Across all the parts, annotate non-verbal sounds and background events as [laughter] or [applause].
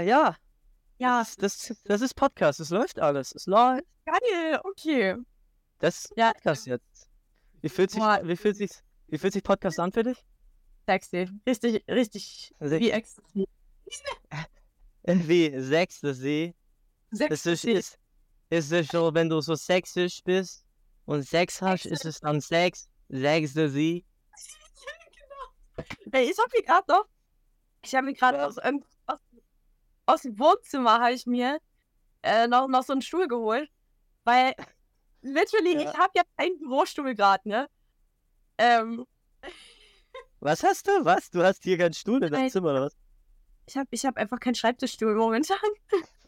Äh, ja. Ja. Das, das, das ist Podcast. Es läuft alles. Es läuft. Geil, okay. Das ist Ja. Podcast jetzt. Wie fühlt sich, Boah. wie fühlt sich, wie fühlt sich Podcast an für dich? Sexy. Richtig, richtig Se- wie Ecstasy. [laughs] Wie sechste See. Es ist, Sexy. ist, ist es so, wenn du so sexisch bist und Sex hast, ist es dann Sex. Sechste [laughs] See. Ey, ich hab mir gerade noch, ich habe mir gerade Ja. aus, irgend- aus, dem Wohnzimmer habe ich mir äh, noch, noch so einen Stuhl geholt, weil [laughs] literally, Ja. ich habe ja keinen Bürostuhl gerade, ne? Ähm, Was hast du? Was? Du hast hier keinen Stuhl in deinem. Zimmer oder was? ich habe ich hab einfach keinen Schreibtischstuhl momentan. [laughs]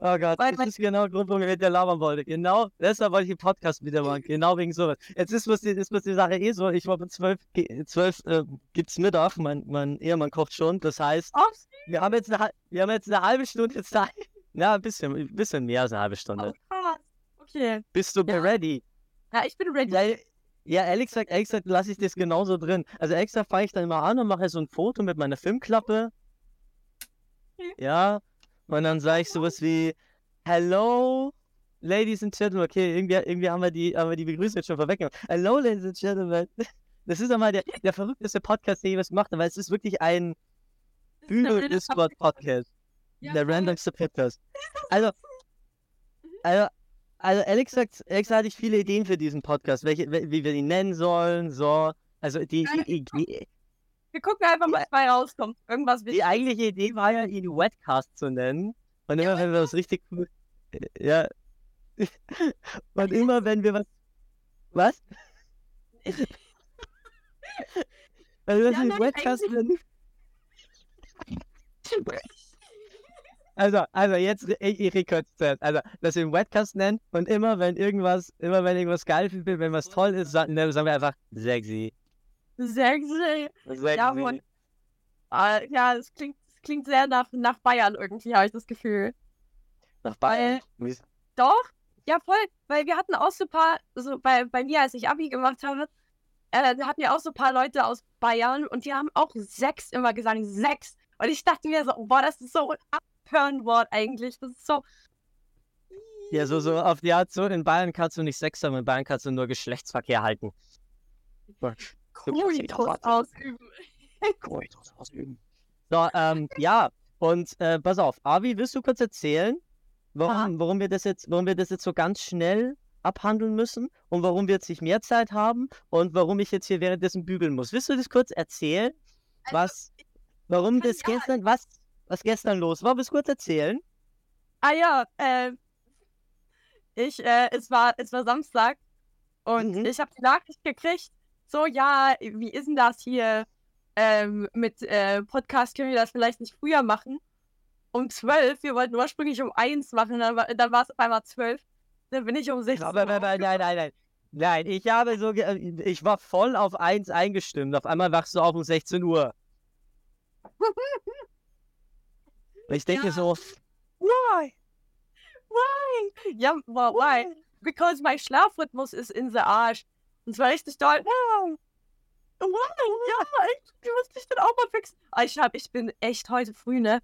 Oh Gott, Weil das ist genau der Grund, warum ich mit dir labern wollte. Genau, deshalb wollte ich den Podcast wieder machen. Genau wegen sowas. Jetzt ist bloß die, ist bloß die Sache eh so, ich war um zwölf, zwölf äh, gibt's Mittag, mein, mein Ehemann kocht schon. Das heißt, Oh, wir haben jetzt eine, wir haben jetzt eine halbe Stunde Zeit. [laughs] Ja, ein bisschen, ein bisschen mehr als eine halbe Stunde. oh krass. Okay. Bist du Ja. ready? Ja, ich bin ready. Ja, ja, ehrlich gesagt, ehrlich gesagt lasse ich das genauso drin. Also ehrlich gesagt fange ich dann immer an und mache so ein Foto mit meiner Filmklappe. Ja, und dann sage ich sowas wie Hello, Ladies and Gentlemen. Okay, irgendwie, irgendwie haben wir die, haben wir die Begrüßung jetzt schon vorweggenommen. Hello, Ladies and Gentlemen. [laughs] Das ist einmal der, der verrückteste Podcast, den ich jemals gemacht habe, weil es ist wirklich ein Bühne-Discord-Podcast. Ja, der randomste Podcast. Also, also, also gesagt, ehrlich gesagt hatte ich viele Ideen für diesen Podcast, welche, wie wie wir ihn nennen sollen, so. Also die, die, die, Wir gucken einfach mal, was bei rauskommt. Irgendwas die eigentliche Idee war ja, ihn Wetcast zu nennen. Und immer, wenn wir was richtig cool. Ja. [laughs] Und immer, wenn wir was. Was? [laughs] Wenn wir was Ja, mit Wetcast nennen. [laughs] Also, also jetzt, ich, ich zuerst. Also, dass wir ihn Wetcast nennen und immer, wenn irgendwas, immer wenn irgendwas geil wird, wenn was toll ist, sagen, sagen wir einfach sexy. Sexy. Ja, äh, ja, es klingt, es klingt sehr nach, nach Bayern irgendwie, habe ich das Gefühl. Nach Bayern. Wie- Doch, ja voll, weil wir hatten auch so ein paar, so bei, bei mir, als ich Abi gemacht habe, äh, hatten wir auch so ein paar Leute aus Bayern und die haben auch sechs immer gesagt, sechs. Und ich dachte mir so, boah, das ist so ein Abhörenwort eigentlich. Das ist so, Ja, so, so auf die Art, so in Bayern kannst du nicht Sex haben, in Bayern kannst du nur Geschlechtsverkehr halten. Koitus ausüben. [laughs] Koitus ausüben. So, ähm, ja, und äh, pass auf, Avi, willst du kurz erzählen, warum, warum wir das jetzt, warum wir das jetzt so ganz schnell abhandeln müssen und warum wir jetzt nicht mehr Zeit haben und warum ich jetzt hier währenddessen bügeln muss. Willst du das kurz erzählen? Was, warum das ja. gestern, was, was gestern los war? Willst du kurz erzählen? Ah ja, äh, ich, äh, es war, es war Samstag und Mhm. ich habe die Nachricht gekriegt, so, ja, wie ist denn das hier ähm, mit äh, Podcast, können wir das vielleicht nicht früher machen? Um zwölf, wir wollten ursprünglich um eins machen, dann war, dann war es auf einmal zwölf, dann bin ich um 16 Aber, aber, aber, nein, nein, nein. Nein, ich habe so, ge- ich war voll auf eins eingestimmt. Auf einmal wachst du auf um 16 Uhr. [laughs] Ich denke Ja. so, why? Why? Ja, well, why? Because my Schlafrhythmus ist in the Arsch. Und zwar richtig doll. Why? Ja, ich, du musst dich dann auch mal fixen. Ah, Ich, hab, ich bin echt heute früh, ne?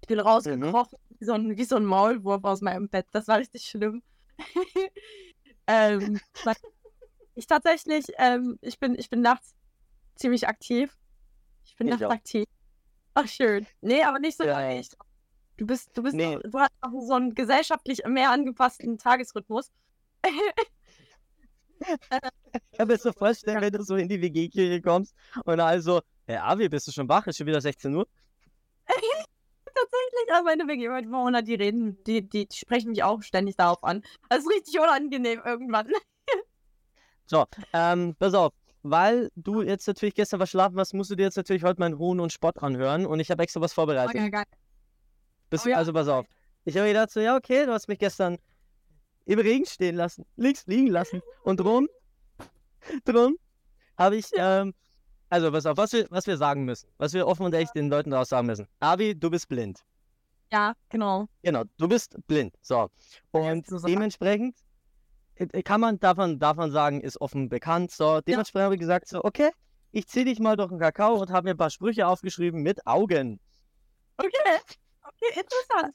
Ich bin rausgekrochen, wie, so ein, wie so ein Maulwurf aus meinem Bett. Das war richtig schlimm. [laughs] ähm, ich tatsächlich, ähm, ich bin, ich bin nachts ziemlich aktiv. Ich bin Ich nachts auch. aktiv. Ach, schön. Nee, aber nicht so Ja, ja. ich. Du bist, du bist, Nee. du hast auch so einen gesellschaftlich mehr angepassten Tagesrhythmus. [laughs] Ich kann mir so vorstellen, wenn du so in die WG-Kirche kommst und also, ja, Avi, bist du schon wach? Ist schon wieder 16 Uhr? [laughs] Tatsächlich, aber meine WG-Bewohner, die reden, die, die sprechen mich auch ständig darauf an. Das ist richtig unangenehm irgendwann. So, ähm, pass auf. Weil du jetzt natürlich gestern verschlafen hast, musst du dir jetzt natürlich heute meinen Hohn und Spott anhören und ich habe extra was vorbereitet. Okay, geil. Bis, Oh ja. Also pass auf. Ich habe gedacht so, ja, okay, du hast mich gestern im Regen stehen lassen, links liegen lassen. Und drum, drum habe ich, ähm, also pass auf, was wir, was wir sagen müssen, was wir offen und ehrlich den Leuten daraus sagen müssen. Avi, du bist blind. Ja, genau. Genau, du bist blind. So. Und dementsprechend äh, kann man, darf man sagen, ist offen bekannt. So, dementsprechend habe ich gesagt, so, okay, ich ziehe dich mal durch den Kakao und habe mir ein paar Sprüche aufgeschrieben mit Augen. Okay. Okay, interessant.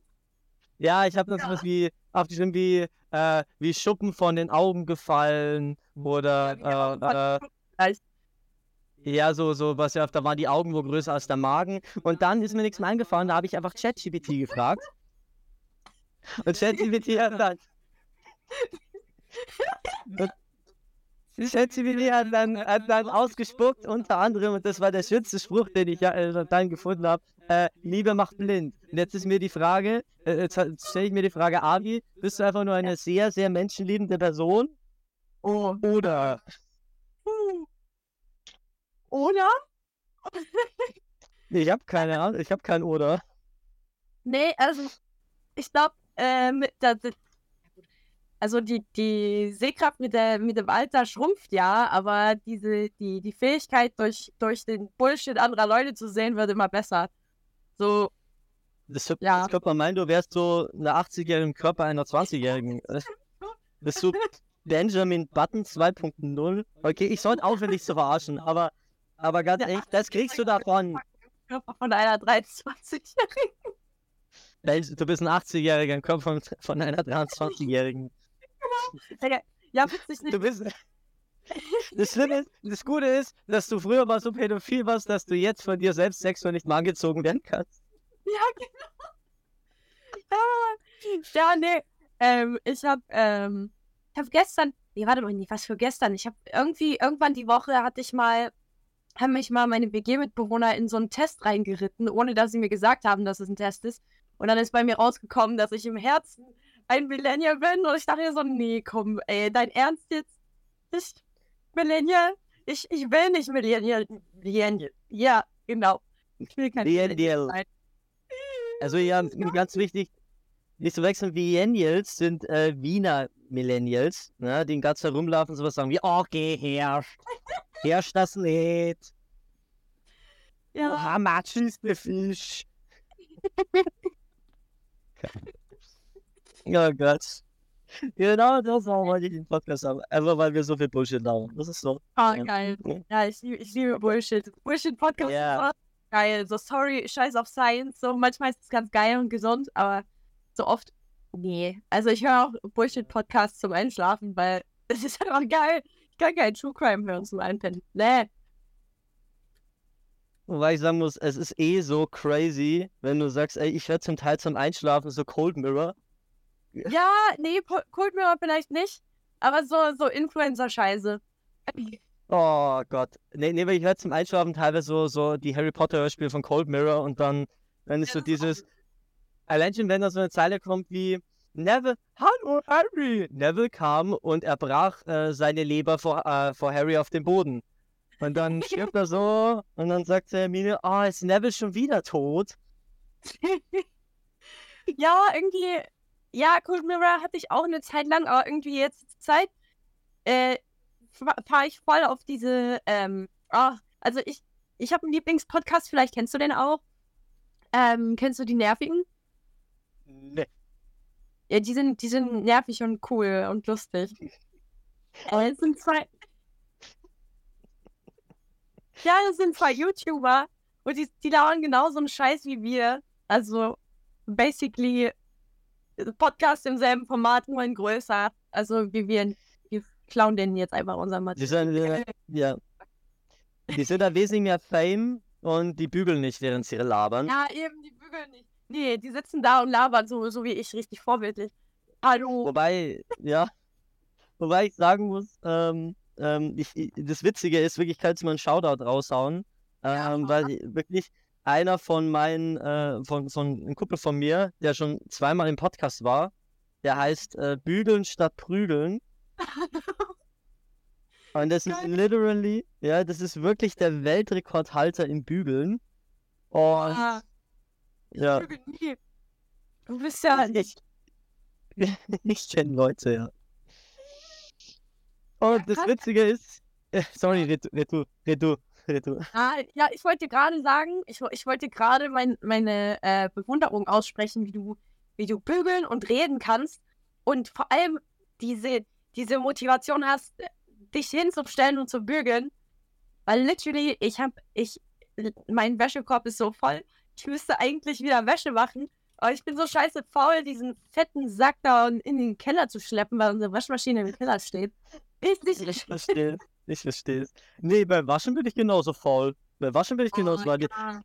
Ja, ich habe dann sowas wie, aufgeschrieben wie, äh, wie Schuppen von den Augen gefallen oder, äh, äh, Vielleicht. ja, so, so, was ja, da waren die Augen wohl größer als der Magen. Und dann ist mir nichts mehr eingefallen, da habe ich einfach ChatGPT gefragt. Und ChatGPT hat dann. [laughs] Und ChatGPT hat dann, hat dann ausgespuckt, unter anderem, und das war der schönste Spruch, den ich ja, äh, dann gefunden habe: äh, Liebe macht blind. Und jetzt ist mir die Frage, äh, jetzt stelle ich mir die Frage, Avi, bist du einfach nur eine sehr, sehr menschenliebende Person? Oh. Oder. Oder? Nee, ich habe keine Ahnung, ich habe kein Oder. Nee, also ich glaube, ähm, da, also die, die Sehkraft mit, der, mit dem Alter schrumpft ja, aber diese, die, die Fähigkeit, durch, durch den Bullshit anderer Leute zu sehen, wird immer besser. So, Das, das Ja. man meinen, du wärst so eine 80-jährige im Körper einer 20-jährigen. Äh, Bist du Benjamin Button 2.0? Okay, ich sollte aufhören, dich zu verarschen, aber, aber ganz ehrlich, das kriegst du davon. Körper von einer 23-Jährigen. Ben- Du bist ein 80-jähriger im Körper von, von einer [laughs] 23-jährigen. [laughs] Ja, witzig nicht. Du bist. [laughs] Das Schlimme ist, das Gute ist, dass du früher mal so pädophil warst, dass du jetzt von dir selbst sexuell nicht mal angezogen werden kannst. Ja, genau. Ja, [laughs] ja nee. Ähm, ich habe ähm, ich hab gestern, nee, warte mal, nee, was für gestern? Ich habe irgendwie, irgendwann die Woche hatte ich mal, haben mich mal meine WG-Mitbewohner in so einen Test reingeritten, ohne dass sie mir gesagt haben, dass es ein Test ist. Und dann ist bei mir rausgekommen, dass ich im Herzen ein Millennial bin. Und ich dachte so, nee, komm, ey, dein Ernst jetzt? Ich, Millennial? Ich, ich will nicht Millennial. Millennial. Ja, genau. Ich will kein Millennial. sein. Also ja, ganz wichtig, nicht zu wechseln, Millennials sind äh, Wiener Millennials, ne, die den ganzen Tag rumlaufen und sowas sagen wie, oh, geh her, [laughs] herrscht das Lied, Ja. oh, Matsch ist der Fisch. Oh Gott. Genau das auch wollte ich den Podcast haben. Einfach weil wir so viel Bullshit labern. Das ist so. Ah, Ja. geil. Ja, ich, liebe- ich liebe Bullshit. Bullshit-Podcast Ja. ist auch geil. So, sorry, scheiß auf Science. So, manchmal ist es ganz geil und gesund, aber so oft, nee. Also, ich höre auch Bullshit-Podcasts zum Einschlafen, weil [laughs] es ist einfach geil. Ich kann keinen True Crime hören zum Einpennen. Nee. Wobei ich sagen muss, es ist eh so crazy, wenn du sagst, ey, ich werde zum Teil zum Einschlafen so Cold Mirror. Ja, nee, Cold Mirror vielleicht nicht, aber so, so Influencer-Scheiße. Oh Gott. Nee, nee, weil ich höre zum Einschlafen teilweise so, so die Harry Potter Hörspiele von Cold Mirror und dann, dann ist Ja, so ist dieses, allein schon wenn da so eine Zeile kommt wie, Neville, hallo Harry! Neville kam und er brach äh, seine Leber vor, äh, vor Harry auf den Boden. Und dann stirbt er so [laughs] und dann sagt Hermine, oh, ist Neville schon wieder tot? [laughs] Ja, irgendwie, ja, Cold Mirror hatte ich auch eine Zeit lang, aber irgendwie jetzt zur Zeit äh, fahre ich voll auf diese, ähm, ah, also ich, ich habe einen Lieblingspodcast, vielleicht kennst du den auch. Ähm, kennst du die Nervigen? Nee. Ja, die sind, die sind nervig und cool und lustig. [laughs] Äh, es sind zwei. Ja, das sind zwei YouTuber und die, die lauern genauso einen Scheiß wie wir. Also, basically, Podcast im selben Format, nur in größer. Also, wie wir, wir klauen denen jetzt einfach unser Die Material. sind, äh, ja. Die sind da wesentlich mehr Fame und die bügeln nicht, während sie labern. Ja, eben, die bügeln nicht. Nee, die sitzen da und labern so, so wie ich, richtig vorbildlich. Hallo. Wobei, ja, wobei ich sagen muss, ähm, ähm, ich, das Witzige ist, wirklich kannst du mal einen Shoutout raushauen, Ja, ähm, weil ich- wirklich einer von meinen, äh, von, von einem Kumpel von mir, der schon zweimal im Podcast war, der heißt äh, Bügeln statt Prügeln. [laughs] Und das ist literally, ja, das ist wirklich der Weltrekordhalter im Bügeln. Und Ah, ich ja, bügel nie. Du bist ja. ich, [laughs] ich kenne Leute, ja. Und das Witzige ist, [laughs] sorry, red, red red du, red du. Ah, ja, ich wollte gerade sagen, ich, ich wollte gerade mein, meine äh, Bewunderung aussprechen, wie du, wie du bügeln und reden kannst und vor allem diese, diese Motivation hast, dich hinzustellen und zu bügeln. Weil literally, ich habe, ich, mein Wäschekorb ist so voll. ich müsste eigentlich wieder Wäsche machen. Aber ich bin so scheiße faul, diesen fetten Sack da in den Keller zu schleppen, weil unsere Waschmaschine im Keller steht. Ich nicht. Ich verstehe. Ich verstehe es. Nee, beim Waschen bin ich genauso faul. Beim Waschen bin ich genauso, Oh, weil ja.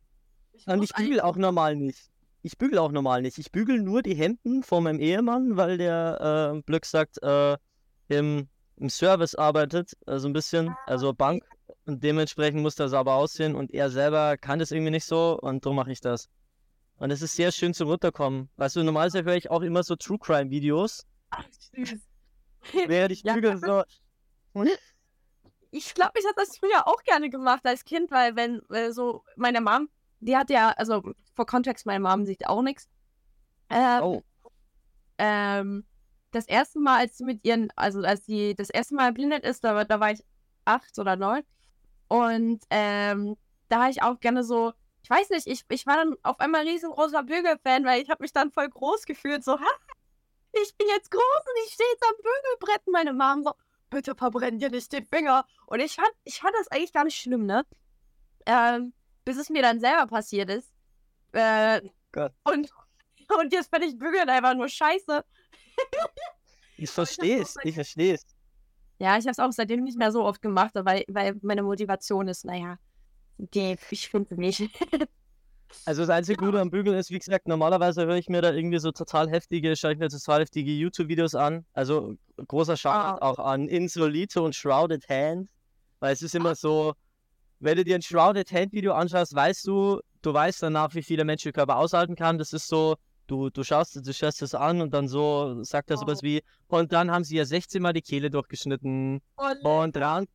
Ich und ich bügel auch normal nicht. Ich bügel auch normal nicht. Ich bügel nur die Hemden von meinem Ehemann, weil der äh, Glück sagt, äh, im, im Service arbeitet, also ein bisschen, also Bank. Und dementsprechend muss das aber aussehen und er selber kann das irgendwie nicht so und darum mache ich das. Und es ist sehr schön zum Runterkommen. Weißt du, normalerweise höre ich auch immer so True Crime Videos, Ach, süß. [laughs] während ich bügel so. [laughs] ich glaube, ich habe das früher auch gerne gemacht als Kind, weil wenn äh, so meine Mom, die hat ja, also vor Kontext, meine Mom sieht auch nichts. Ähm, Oh, ähm, das erste Mal, als sie mit ihren, also als sie das erste Mal erblindet ist, da, war- da war ich acht oder neun. Und ähm, da habe ich auch gerne so, ich weiß nicht, ich, ich war dann auf einmal riesengroßer Bügelfan, weil ich habe mich dann voll groß gefühlt, so, ha, ich bin jetzt groß und ich stehe jetzt am Bügelbrett. Meine Mom so, bitte verbrenn dir nicht den Finger. Und ich fand, ich fand das eigentlich gar nicht schlimm, ne? Ähm, bis es mir dann selber passiert ist. Äh, Gott. Und, [laughs] und jetzt bin ich Bügeln einfach nur scheiße. ich [laughs] verstehe es, ich verstehe es. Ja, ich habe es auch seitdem nicht mehr so oft gemacht, weil, weil meine Motivation ist, naja, die, ich finde nicht. [laughs] Also das einzige Gute am Bügeln ist, wie gesagt, normalerweise höre ich mir da irgendwie so total heftige, schaue ich mir total heftige YouTube-Videos an. Also großer Shoutout auch an Insolito und Shrouded Hand. Weil es ist immer so, wenn du dir ein Shrouded Hand-Video anschaust, weißt du, du weißt danach, wie viel der menschliche Körper aushalten kann. Das ist so, du, du schaust, du schaust das an und dann so sagt er sowas Oh. wie, und dann haben sie ja 16 Mal die Kehle durchgeschnitten und dran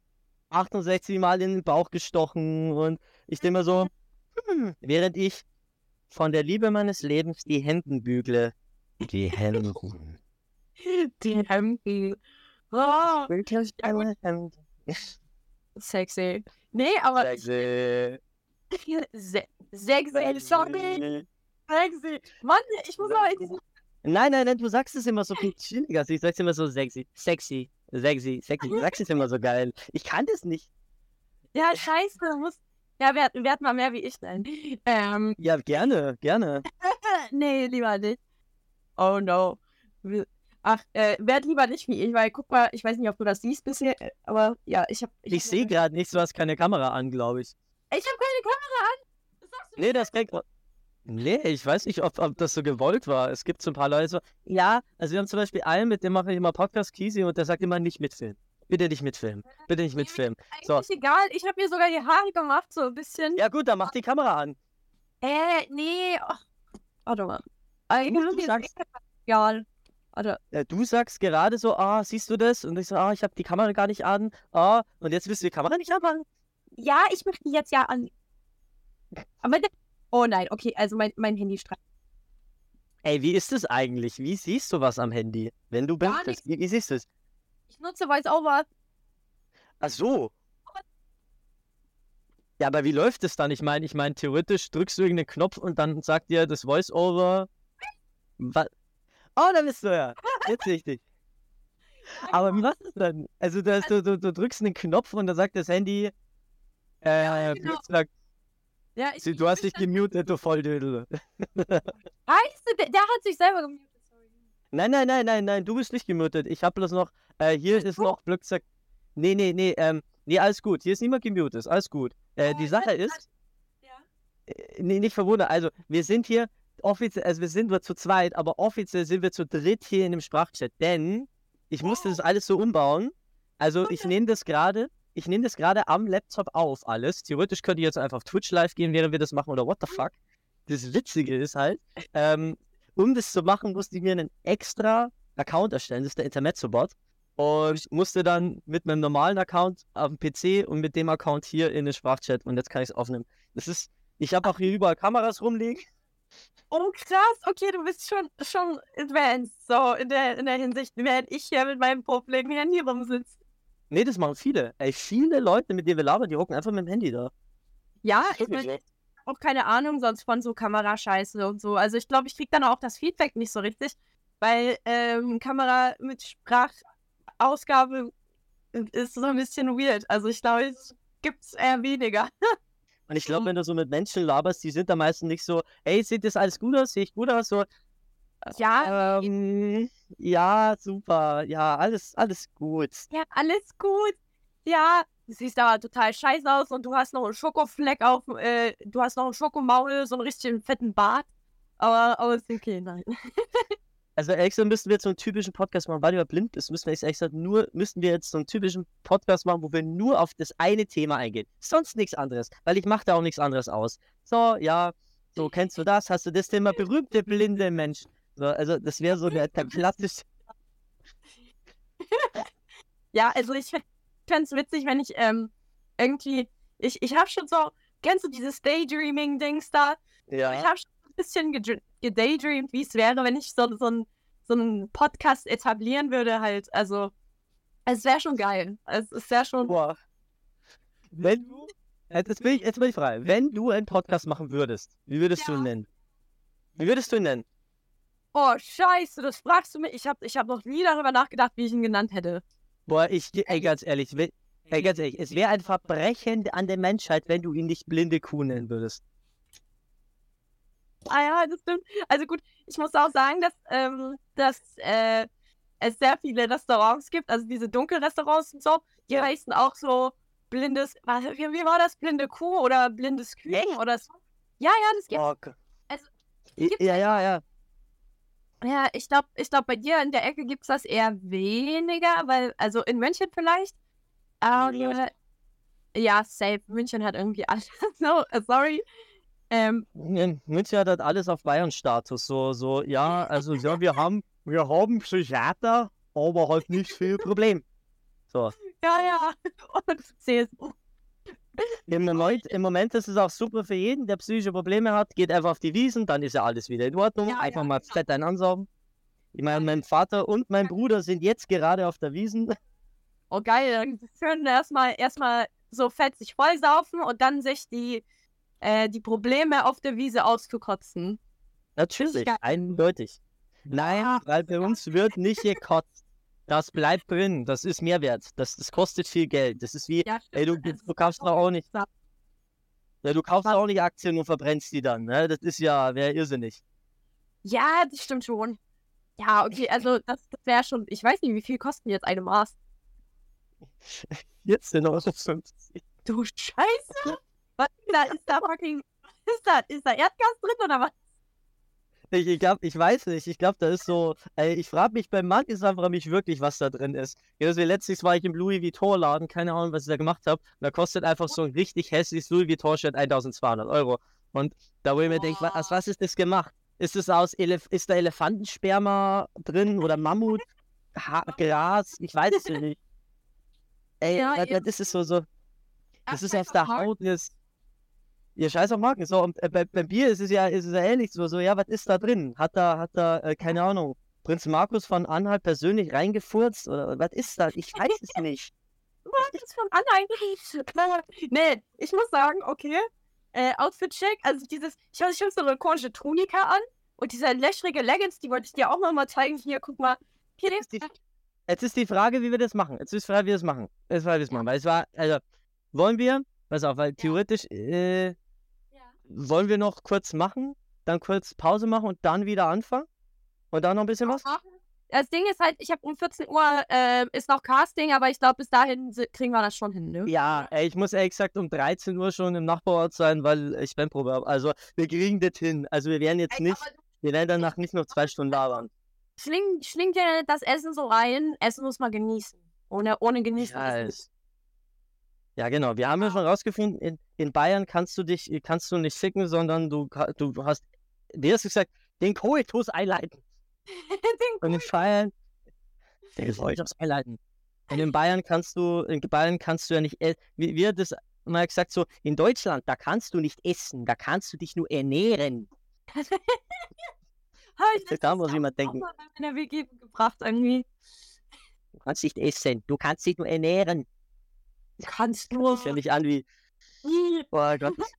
68 Mal in den Bauch gestochen und ich denke mir so, während ich von der Liebe meines Lebens die Hemden bügle. Die Hemden. Die Hemden. Oh, Wirklich eine Hemden. sexy. Nee, aber Sexy. Se sexy, sorry, sexy. Mann, ich muss aber in diesen Nein, nein, nein, du sagst es immer so viel chilliger. Also ich sag's immer so sexy. Sexy. Sexy. Sexy. Du sagst es immer so geil. Ich kann das nicht. Ja, scheiße, du musst. Ja, werd, werd mal mehr wie ich sein. Ähm, Ja, gerne, gerne. [laughs] nee, lieber nicht. Oh no. Ach, äh, werd lieber nicht wie ich, weil guck mal, ich weiß nicht, ob du das siehst bisher, äh, aber ja, ich hab. Ich hab sehe gerade nichts, du hast keine Kamera an, glaube ich. Ich hab keine Kamera an. Das sagst du Nee, das kriegt. Nee, ich weiß nicht, ob, ob das so gewollt war. Es gibt so ein paar Leute so. Ja, also wir haben zum Beispiel einen, mit dem mache ich immer Podcast Kisi und der sagt immer nicht mitfilmen. Bitte nicht mitfilmen. Bitte nicht mitfilmen. So. Eigentlich egal, ich habe mir sogar die Haare gemacht, so ein bisschen. Ja gut, dann mach die Kamera an. Äh, nee. Ach, warte mal. Äh, Du- du sagst- echt- Egal. Warte. Äh, Du sagst gerade so, ah, siehst du das? Und ich so, ah, ich habe die Kamera gar nicht an. Ah, und jetzt willst du die Kamera nicht anmachen? Ja, ich möchte die jetzt ja an. Aber. Oh nein, okay, also mein, mein Handy streicht. Ey, wie ist das eigentlich? Wie siehst du was am Handy? Wenn du bildest, wie, wie siehst du es? Ich nutze VoiceOver. Ach so. Ja, aber wie läuft es dann? Ich meine, ich meine, theoretisch drückst du irgendeinen Knopf und dann sagt dir das Voice-Over. wa- Oh, da bist du ja. Jetzt richtig. Aber wie machst du das dann? Also, du, du, du, du drückst einen Knopf und dann sagt das Handy. Äh, Ja, genau. sagt, Ja, ich, du hast dich gemutet, du Volldödel. [laughs] Scheiße, der, der hat sich selber gemutet. Nein, nein, nein, nein, nein, du bist nicht gemutet. Ich habe bloß noch, äh, hier ist noch Glücksack. Nee, nee, nee, ähm, nee, alles gut. Hier ist niemand gemutet, alles gut. Äh, Oh, die Sache ist, Ja. äh, nee, nicht verwundert, also wir sind hier offiziell, also wir sind nur zu zweit, aber offiziell sind wir zu dritt hier in dem Sprachchat, denn ich musste das alles so umbauen. Also ich nehme das gerade, ich nehme das gerade am Laptop auf, alles. Theoretisch könnte ich jetzt einfach auf Twitch live gehen, während wir das machen, oder what the fuck. Das Witzige ist halt, ähm, um das zu machen, musste ich mir einen extra Account erstellen, das ist der Intermezzo-Bot. Und musste dann mit meinem normalen Account auf dem PC und mit dem Account hier in den Sprachchat und jetzt kann ich es aufnehmen. Das ist, ich habe auch hier überall Kameras rumliegen. Oh, krass. Okay, du bist schon, schon advanced. So, in der, in der Hinsicht, während ich hier mit meinem Problem Handy rumsitze. Nee, das machen viele. Ey, viele Leute, mit denen wir labern, die hocken einfach mit dem Handy da. Ja, ich meine, auch keine Ahnung sonst von so Kamerascheiße und so. Also ich glaube, ich krieg dann auch das Feedback nicht so richtig, weil ähm, Kamera mit Sprachausgabe ist so ein bisschen weird. Also ich glaube, es gibt's eher weniger. [laughs] Und ich glaube, wenn du so mit Menschen laberst, die sind da meistens nicht so, hey, sieht das alles gut aus? Sehe ich gut aus? So, Ja, ähm, ja, super, ja, alles, alles gut. ja, alles gut. Ja, siehst aber total scheiße aus und du hast noch einen Schokofleck auf, äh, du hast noch einen Schokomaul, so einen richtigen fetten Bart. Aber, aber ist okay, nein. Also ehrlich gesagt müssten wir jetzt so einen typischen Podcast machen, weil du ja blind bist, müssen wir jetzt ehrlich gesagt nur, müssten wir jetzt so einen typischen Podcast machen, wo wir nur auf das eine Thema eingehen. Sonst nichts anderes, weil ich mache da auch nichts anderes aus. So, ja, so kennst du das? Hast du das Thema berühmte blinde Menschen? So, also das wäre so der, der klassische. [laughs] Ja, also ich fände es witzig, wenn ich ähm, irgendwie, ich, ich habe schon so, kennst du dieses Daydreaming-Dings da? Ich Ja. habe schon ein bisschen gedaydreamt, wie es wäre, wenn ich so, so, ein, so einen Podcast etablieren würde halt. Also, es wäre schon geil. Es ist ja schon, Boah. Wenn du. Jetzt bin ich, jetzt bin ich frei. Wenn du einen Podcast machen würdest, wie würdest du Ja. ihn nennen? Wie würdest du ihn nennen? oh scheiße, das fragst du mich. Ich habe ich hab noch nie darüber nachgedacht, wie ich ihn genannt hätte. Boah, ich, ey, ganz ehrlich, ey, ganz ehrlich, es wäre ein Verbrechen an der Menschheit, wenn du ihn nicht blinde Kuh nennen würdest. Ah ja, das stimmt. Also gut, ich muss auch sagen, dass, ähm, dass äh, es sehr viele Restaurants gibt, also diese Dunkelrestaurants und so, die heißen auch so blindes, was, wie, wie war das? Blinde Kuh oder blindes Küken oder so. Ja, ja, das. Boah, k- Also, ja, ja, ja. Ja, ich glaube, ich glaub, bei dir in der Ecke gibt es das eher weniger, weil, also in München vielleicht. Aber Ja. safe. München hat irgendwie [laughs] alles. No, äh, sorry. Ähm, München hat halt alles auf Bayern-Status. So, so, ja, also ja, wir haben, wir haben Psychiater, aber halt nicht viel Problem. So. [laughs] ja, ja. Und CSU. Im Moment, Im Moment ist es auch super für jeden, der psychische Probleme hat, geht einfach auf die Wiesen, dann ist ja alles wieder in Ordnung. Ja, einfach ja, mal genau. fett einen ansaugen. Ich meine, mein Vater und mein Bruder sind jetzt gerade auf der Wiesen. Oh, geil. Dann können erstmal erstmal so fett sich vollsaufen und dann sich die, äh, die Probleme auf der Wiese auszukotzen. Natürlich, eindeutig. Nein, weil bei uns wird nicht gekotzt. Das bleibt drin. Das ist Mehrwert. Das, das kostet viel Geld. Das ist wie, Ja, ey, du, du kaufst doch auch nicht. Ja, du kaufst auch nicht Aktien und verbrennst die dann. Ne? Das ist ja, wäre irrsinnig. Ja, das stimmt schon. Ja, okay, also das, das wäre schon. Ich weiß nicht, wie viel kosten jetzt eine Maß? 14,50 Euro. Du Scheiße! Was ist da? Ist da fucking. Ist da, ist da Erdgas drin oder was? Ich, ich, glaub, ich weiß nicht. Ich glaube, da ist so. Ey, ich frage mich beim ich frage mich wirklich, was da drin ist. Wie letztens war ich im Louis Vuitton-Laden, keine Ahnung, was ich da gemacht habe. Da kostet einfach so ein richtig hässliches Louis Vuitton-Shirt 1200 Euro. Und da wo ich mir denke, was, aus was ist das gemacht? Ist es aus Elef ist da Elefantensperma drin oder Mammut? Ha Gras? Ich weiß es nicht. Ey, Ja, ihr- was ist so, so? Das ist auf der. Haut. Das, ja, scheiß auf Marken. So, und äh, bei, beim Bier ist es ja, ist es ja ähnlich so, so, ja, was ist da drin? Hat da, hat da, äh, keine Ahnung, Prinz Markus von Anhalt persönlich reingefurzt? Oder was ist das? Ich weiß es nicht. [laughs] Ist von eigentlich? [laughs] Nee, ich muss sagen, okay. Äh, Outfit-Check, also dieses, ich habe hab so eine komische Tunika an und diese löchrige Leggings, die wollte ich dir auch noch mal zeigen. Hier, guck mal. Hier, Jetzt ist, die, jetzt ist die Frage, wie wir das machen. Jetzt ist die Frage, wie wir das machen. Jetzt ist die Frage, wie wir das machen. Weil es war, also, wollen wir, pass auf, weil theoretisch, äh. Wollen wir noch kurz machen, dann kurz Pause machen und dann wieder anfangen? Und dann noch ein bisschen was? Das Ding ist halt, ich habe um 14 Uhr äh, ist noch Casting, aber ich glaube, bis dahin kriegen wir das schon hin, ne? Ja, ey, ich muss ehrlich gesagt um 13 Uhr schon im Nachbarort sein, weil ich Bandprobe habe. Also, wir kriegen das hin. Also, wir werden jetzt Ey, nicht, wir werden danach nicht noch zwei Stunden labern. Schling, schling dir das Essen so rein. Essen muss man genießen. Ohne, ohne genießen. Ja, ist es- ja, genau. Wir haben ja schon rausgefunden, in, in Bayern kannst du dich, kannst du nicht ficken, sondern du, du hast, wie hast du gesagt, den Koitus einleiten. [laughs] nicht. Und in Bayern, den Koitus einleiten. Und in Bayern kannst du, in Bayern kannst du ja nicht, e- wie hat das mal gesagt, so, in Deutschland, da kannst du nicht essen, da kannst du dich nur ernähren. [laughs] Ich Da muss jemand auch denken. mal in der WG gebracht irgendwie. Du kannst nicht essen, du kannst dich nur ernähren. Kannst du. Ich höre mich an wie, oh Gott. [laughs]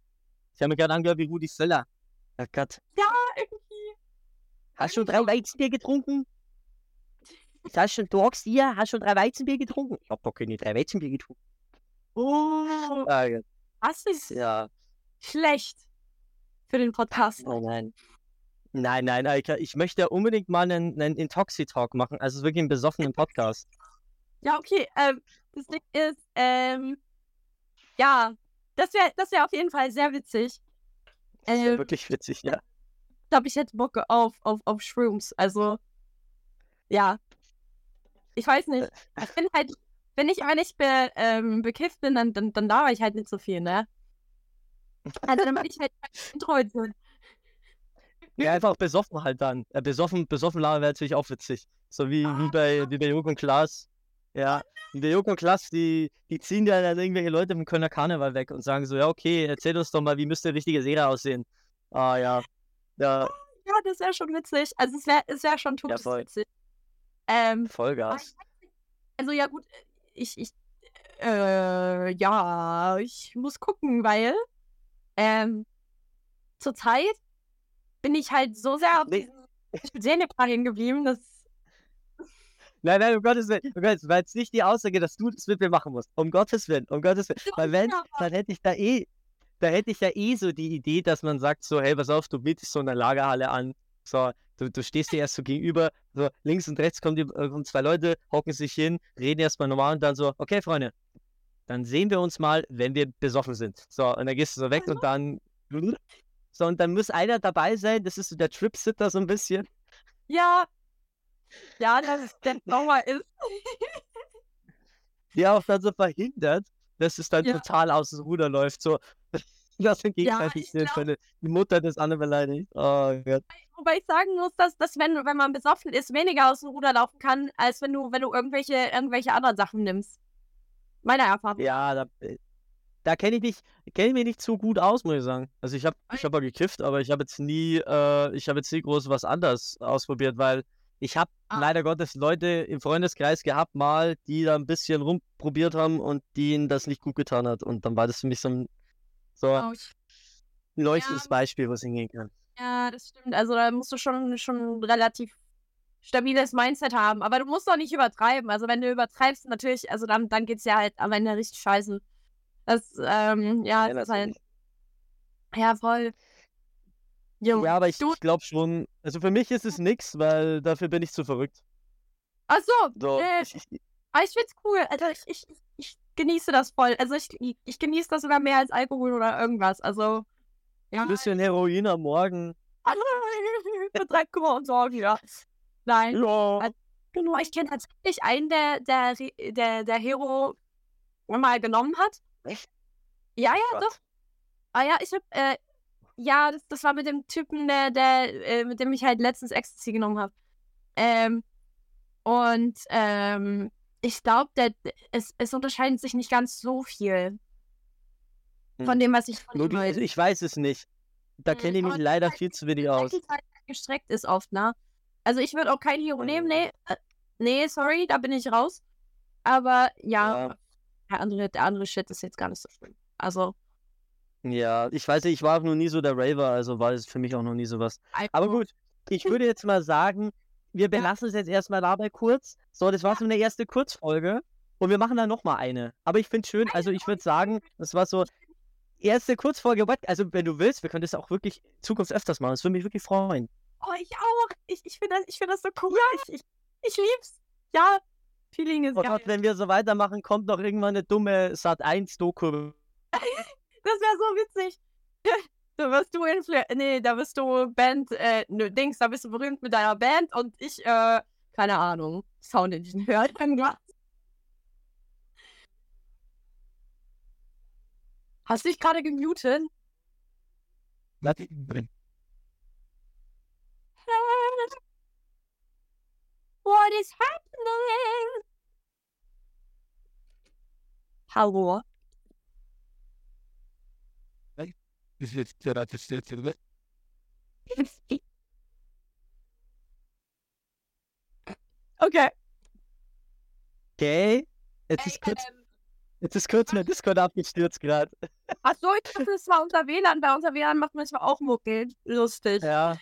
Ich habe mich gerade angehört wie Rudi Völler. Oh Gott. Ja, irgendwie. Hast du drei Weizenbier getrunken? Hast schon, du hockst hier, hast schon drei Weizenbier getrunken? Ich hab doch keine drei Weizenbier getrunken. Oh. Ah, ja. Was ist? ja. schlecht für den Podcast. Oh nein. Nein, nein, Alter, ich möchte ja unbedingt mal einen, einen Intoxi-Talk machen, also wirklich einen besoffenen Podcast. Ja, okay. Ähm, das Ding ist, ähm, ja, das wäre das wär auf jeden Fall sehr witzig. Das Ähm, wirklich witzig, ja. ich glaube, ich hätte Bock auf, auf, auf Shrooms. Also, ja. Ich weiß nicht. Ich bin halt, wenn ich, wenn ich be, ähm, bekifft bin, dann, dann, dann laber ich halt nicht so viel, ne? Also dann bin ich halt introvertiert. [laughs] Ja, einfach besoffen halt dann. Äh, besoffen, besoffen labern wäre natürlich auch witzig. So wie, wie bei, wie bei und Klaas. Ja, wie bei Joko und Klaas, die, die ziehen ja dann irgendwelche Leute vom Kölner Karneval weg und sagen so, ja, okay, erzähl uns doch mal, wie müsste eine richtige Seele aussehen? Ah, ja. Ja, Ja, das wäre schon witzig. Also es wäre es wär schon ja, total voll. witzig. Ähm, Vollgas. also ja gut, ich, ich, äh, ja, ich muss gucken, weil, ähm, zurzeit bin ich halt so sehr auf Nee. Szeneplan hängen geblieben, dass Nein, nein, um Gottes Willen. Um Gottes Willen. War jetzt nicht die Aussage, dass du das mit mir machen musst. Um Gottes Willen, um Gottes Willen. Weil wenn, dann hätte ich da eh, da hätte ich ja eh so die Idee, dass man sagt so, hey, pass auf, du mietest so eine Lagerhalle an. So, du, du stehst dir erst so gegenüber, so links und rechts kommen, die, äh, kommen zwei Leute, hocken sich hin, reden erstmal normal und dann so, okay, Freunde, dann sehen wir uns mal, wenn wir besoffen sind. So, und dann gehst du so weg und dann, so, und dann muss einer dabei sein, das ist so der Tripsitter so ein bisschen. ja, ja, dass es der [laughs] nochmal ist. der auch dann so verhindert, dass es dann Ja. total aus dem Ruder läuft. So, dass [laughs] wir Ja, gegenseitig sind, glaub- wenn die Mutter des anderen beleidigt. Oh Gott. Wobei ich sagen muss, dass, dass wenn, wenn man besoffen ist, weniger aus dem Ruder laufen kann, als wenn du, wenn du irgendwelche, irgendwelche anderen Sachen nimmst. Meiner Erfahrung. Ja, da, da kenne ich mich, kenne ich mich nicht so gut aus, muss ich sagen. Also ich habe ich hab mal gekifft, aber ich habe jetzt nie, äh, ich habe jetzt nie groß was anderes ausprobiert, weil ich habe Ah. leider Gottes Leute im Freundeskreis gehabt, mal, die da ein bisschen rumprobiert haben und denen das nicht gut getan hat. Und dann war das für mich so ein, so ein leuchtendes Ja. Beispiel, was hingehen kann. Ja, das stimmt. Also da musst du schon, schon ein relativ stabiles Mindset haben. Aber du musst doch nicht übertreiben. Also wenn du übertreibst, natürlich, also dann, dann geht's ja halt am Ende richtig scheiße. Das, ähm, ja, Ja, das ist halt, ja, voll. Jo. Ja, aber ich, ich glaube schon, also für mich ist es nix, weil dafür bin ich zu verrückt. Ach so, So, nee, ich, ich, aber ich find's cool. Also ich, ich, ich genieße das voll. Also ich, ich genieße das sogar mehr als Alkohol oder irgendwas. Also, ja. ein bisschen Heroin am Morgen. [laughs] Betreibt Kummer und Sorgen, ja. Nein. Ja. Also- Genau, ich kenne tatsächlich einen, der, der, der, der Hero mal genommen hat. Echt? Ja, ja, Gott. doch. Ah ja, ich hab, äh, ja, das, das war mit dem Typen, der, der, äh, mit dem ich halt letztens Ecstasy genommen habe. Ähm, und, ähm, ich glaube, es, es unterscheidet sich nicht ganz so viel von Hm. dem, was ich von Nur also ich weiß es nicht. Da Hm, kenne ich mich leider halt viel zu wenig aus. Zeit gestreckt ist oft, ne? Also ich würde auch kein Hero nehmen, nee. äh, Nee, sorry, da bin ich raus. Aber ja, Ja, der andere, der andere Shit ist jetzt gar nicht so schlimm. Also, ja, ich weiß nicht, ich war auch noch nie so der Raver, also war es für mich auch noch nie sowas. Aber Alkohol. gut, ich [laughs] würde jetzt mal sagen, wir belassen es jetzt erstmal dabei kurz. So, das war so eine erste Kurzfolge und wir machen dann nochmal eine. Aber ich finde schön, also ich würde sagen, das war so erste Kurzfolge. Also, wenn du willst, wir können das auch wirklich in Zukunft öfters machen. Das würde mich wirklich freuen. Oh, ich auch. Ich, ich finde das, ich find das so cool. Ich, ich, ich lieb's. Ja, Feeling ist Und geil. wenn wir so weitermachen, kommt noch irgendwann eine dumme Sat 1 Doku. [laughs] Das wäre so witzig. [laughs] Da wirst du Influ nee, da bist du Band, äh, nö, Dings, da bist du berühmt mit deiner Band und ich, äh, keine Ahnung, Soundingenieur. irgendwas. [laughs] Hast du dich gerade gemutet? [laughs] What is happening? Hallo? Okay. Okay, jetzt ist kurz, jetzt ist kurz mein Discord abgestürzt gerade. Achso, ich dachte, das war unser WLAN. Bei unser WLAN macht manchmal auch Muckel. Lustig. Ja.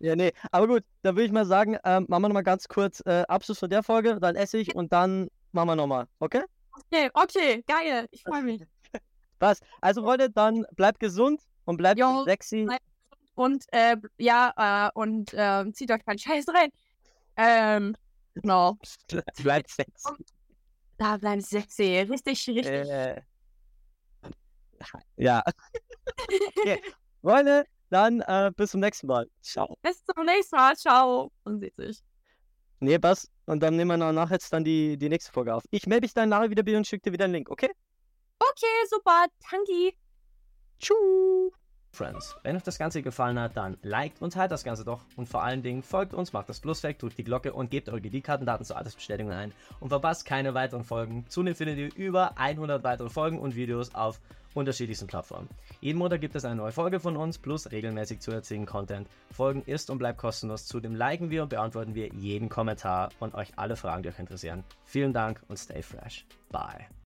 Ja, nee. Aber gut, dann würde ich mal sagen, ähm, machen wir nochmal ganz kurz äh, Abschluss von der Folge, dann esse ich und dann machen wir nochmal. Okay? Okay, okay, geil. Ich freue mich. Was? Also Leute, dann bleibt gesund und bleibt Jo, sexy. bleib- Und äh, ja, äh, und äh, zieht euch keinen Scheiß rein. Ähm, genau. [laughs] bleibt sexy. Da bleibt sexy. Richtig, richtig. Äh, ja. okay. Freunde, dann äh, bis zum nächsten Mal. Ciao. Bis zum nächsten Mal. Ciao. Und sieht sich. Nee, was? Und dann nehmen wir nachher jetzt dann die, die nächste Folge auf. Ich melde mich dann nachher wieder bei und schicke dir wieder einen Link, okay? Okay, super. Danke. Tschüss. Friends. Wenn euch das Ganze gefallen hat, dann liked und teilt das Ganze doch und vor allen Dingen folgt uns, macht das Plus weg, drückt die Glocke und gebt eure GD-Kartendaten zur Altersbestätigung ein und verpasst keine weiteren Folgen. Zudem findet ihr über 100 weitere Folgen und Videos auf unterschiedlichsten Plattformen. Jeden Monat gibt es eine neue Folge von uns plus regelmäßig zusätzlichen Content. Folgen ist und bleibt kostenlos. Zudem liken wir und beantworten wir jeden Kommentar und euch alle Fragen, die euch interessieren. Vielen Dank und stay fresh. Bye.